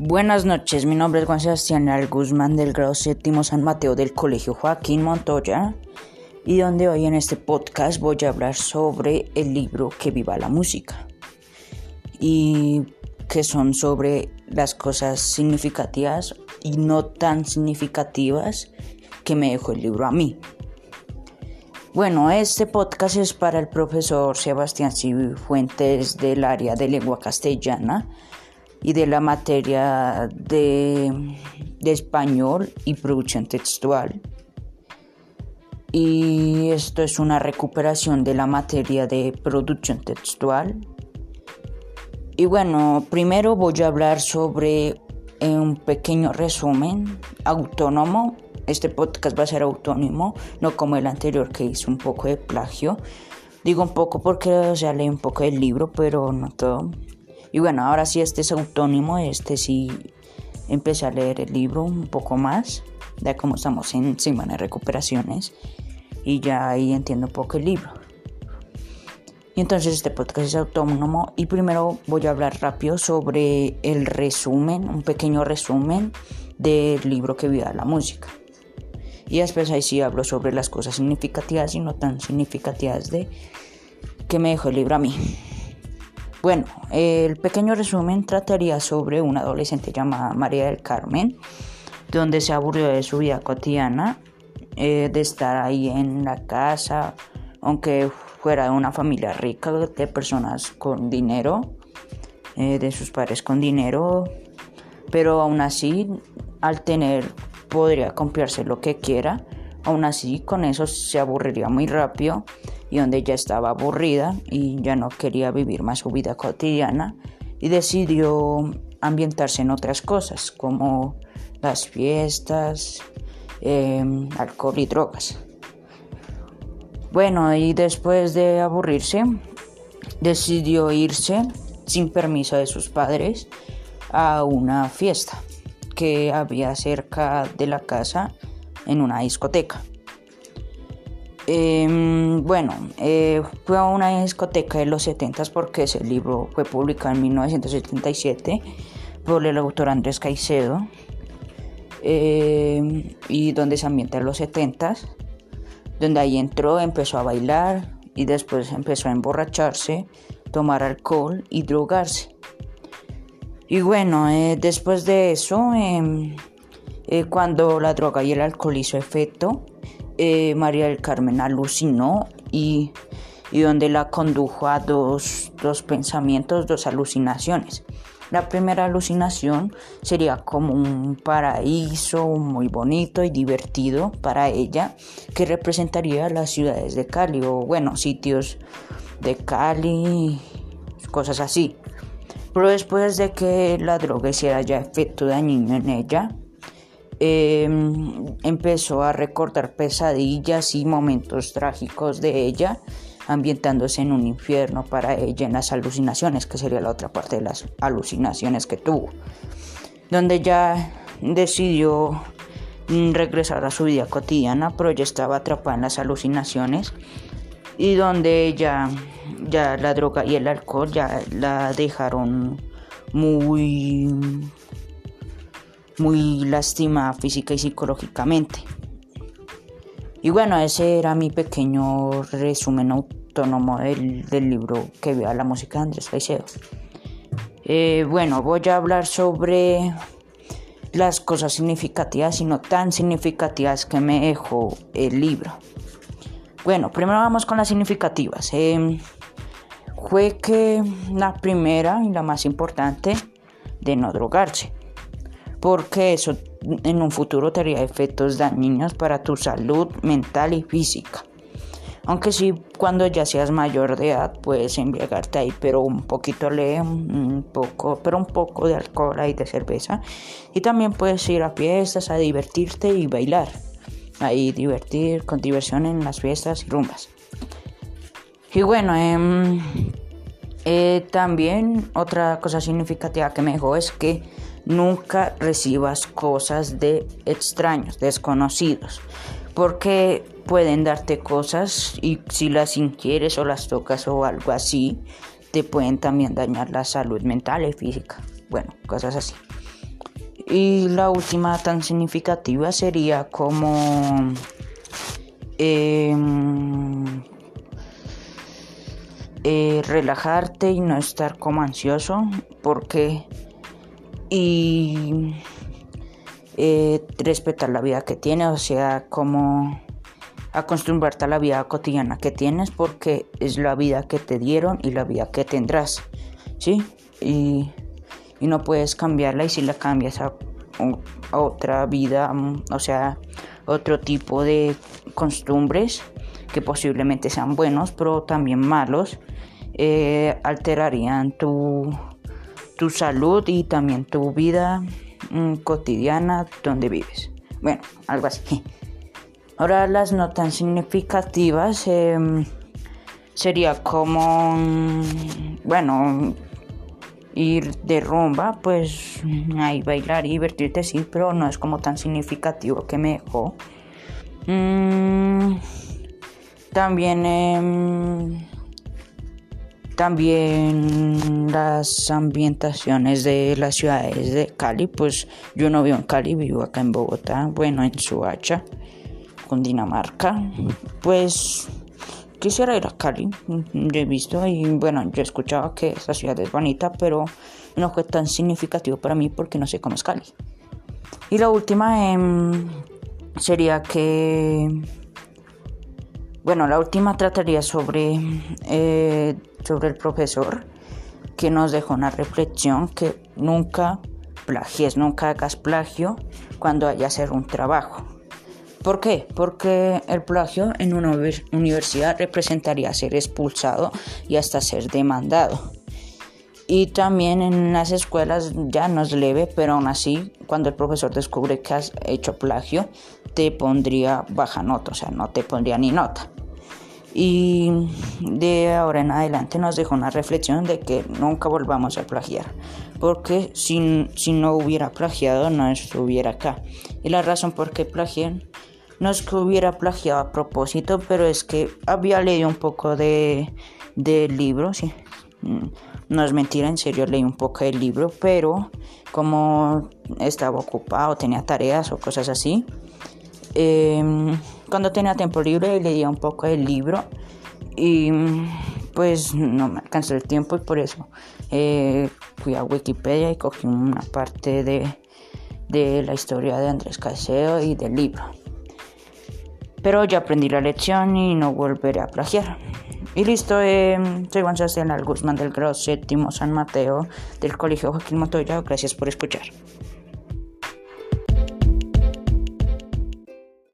Buenas noches, mi nombre es Juan Sebastián Al Guzmán del grado séptimo San Mateo del Colegio Joaquín Montoya y donde hoy en este podcast voy a hablar sobre el libro Que viva la música y que son sobre las cosas significativas y no tan significativas que me dejó el libro a mí. Bueno, este podcast es para el profesor Sebastián Cifuentes del área de lengua castellana y de la materia de, español y producción textual. Y esto es una recuperación de la materia de producción textual. Y bueno, primero voy a hablar sobre eh, un pequeño resumen autónomo. Este podcast va a ser autónomo, no como el anterior que hizo un poco de plagio. Digo un poco porque o sea, leí un poco del libro, pero no todo. Y bueno, ahora sí este es autónomo, este sí empecé a leer el libro un poco más, ya como estamos en semana de recuperaciones y ya ahí entiendo un poco el libro. Y entonces este podcast es autónomo y primero voy a hablar rápido sobre el resumen, un pequeño resumen del libro que viva la música. Y después ahí sí hablo sobre las cosas significativas y no tan significativas de que me dejó el libro a mí. Bueno, el pequeño resumen trataría sobre una adolescente llamada María del Carmen, donde se aburrió de su vida cotidiana, eh, de estar ahí en la casa, aunque fuera de una familia rica, de personas con dinero, eh, de sus padres con dinero, pero aún así, al tener, podría comprarse lo que quiera, aún así con eso se aburriría muy rápido y donde ya estaba aburrida y ya no quería vivir más su vida cotidiana y decidió ambientarse en otras cosas como las fiestas, em, alcohol y drogas. Bueno, y después de aburrirse, decidió irse sin permiso de sus padres a una fiesta que había cerca de la casa en una discoteca. Em, bueno, eh, fue a una discoteca de los 70 porque ese libro fue publicado en 1977 por el autor Andrés Caicedo em, y donde se ambienta en los 70 donde ahí entró, empezó a bailar y después empezó a emborracharse, tomar alcohol y drogarse. Y bueno, eh, después de eso, em, eh, cuando la droga y el alcohol hizo efecto, eh, María del Carmen alucinó y, donde la condujo a dos, pensamientos, dos alucinaciones. La primera alucinación sería como un paraíso muy bonito y divertido para ella que representaría las ciudades de Cali o bueno, sitios de Cali, cosas así. Pero después de que la droga hiciera ya efecto dañino en ella, Em, empezó a recordar pesadillas y momentos trágicos de ella, ambientándose en un infierno para ella en las alucinaciones, que sería la otra parte de las alucinaciones que tuvo, donde ya decidió mm, regresar a su vida cotidiana, pero ya estaba atrapada en las alucinaciones y donde ella ya la droga y el alcohol ya la dejaron muy muy lástima física y psicológicamente. Y bueno, ese era mi pequeño resumen autónomo del, libro que vea la música de Andrés Caicedo. Eh, bueno, voy a hablar sobre las cosas significativas y no tan significativas que me dejó el libro. Bueno, primero vamos con las significativas. Eh, fue que la primera y la más importante de no drogarse porque eso en un futuro tendría efectos dañinos para tu salud mental y física. Aunque sí, cuando ya seas mayor de edad puedes embriagarte ahí, pero un poquito le, un poco, pero un poco de alcohol y de cerveza. Y también puedes ir a fiestas a divertirte y bailar. Ahí divertir con diversión en las fiestas y rumbas. Y bueno, em, eh, también otra cosa significativa que me dejó es que nunca recibas cosas de extraños, desconocidos, porque pueden darte cosas y si las inquieres o las tocas o algo así, te pueden también dañar la salud mental y física. Bueno, cosas así. Y la última tan significativa sería como em, eh, relajarte y no estar como ansioso porque y eh, respetar la vida que tienes, o sea, como acostumbrarte a la vida cotidiana que tienes porque es la vida que te dieron y la vida que tendrás, ¿sí? Y y no puedes cambiarla y si la cambias a, otra vida, mm, o sea, otro tipo de costumbres que posiblemente sean buenos pero también malos, eh, alterarían tu, tu salud y también tu vida mm, cotidiana donde vives. Bueno, algo así. Ahora las notas significativas em, sería como, mm, bueno, ir de rumba, pues ahí bailar y divertirte, sí, pero no es como tan significativo que me dejó. Mm, también, em, también las ambientaciones de las ciudades de Cali, pues yo no vivo en Cali, vivo acá en Bogotá, bueno, en Suacha, Dinamarca pues quisiera ir a Cali, yo he visto y bueno, yo he escuchado que esa ciudad es bonita, pero no fue tan significativo para mí porque no sé cómo es Cali. Y la última em, sería que, bueno, la última trataría sobre, eh, sobre el profesor que nos dejó una reflexión que nunca plagies, nunca hagas plagio cuando haya hacer un trabajo. ¿Por qué? Porque el plagio en una universidad representaría ser expulsado y hasta ser demandado. Y también en las escuelas ya no es leve, pero aún así, cuando el profesor descubre que has hecho plagio, te pondría baja nota, o sea, no te pondría ni nota. Y de ahora en adelante nos dejó una reflexión de que nunca volvamos a plagiar, porque si, si no hubiera plagiado no estuviera acá. Y la razón por qué plagié no es que hubiera plagiado a propósito, pero es que había leído un poco de, del libro, sí. Mm, no es mentira, en serio leí un poco del libro, pero como estaba ocupado, tenía tareas o cosas así, em, cuando tenía tiempo libre leía un poco del libro y pues no me alcanzó el tiempo y por eso eh, fui a Wikipedia y cogí una parte de, de la historia de Andrés Caseo y del libro. Pero ya aprendí la lección y no volveré a plagiar. Y listo, eh, soy Juan Sebastián Guzmán del grado séptimo San Mateo del Colegio Joaquín Montoya. Gracias por escuchar.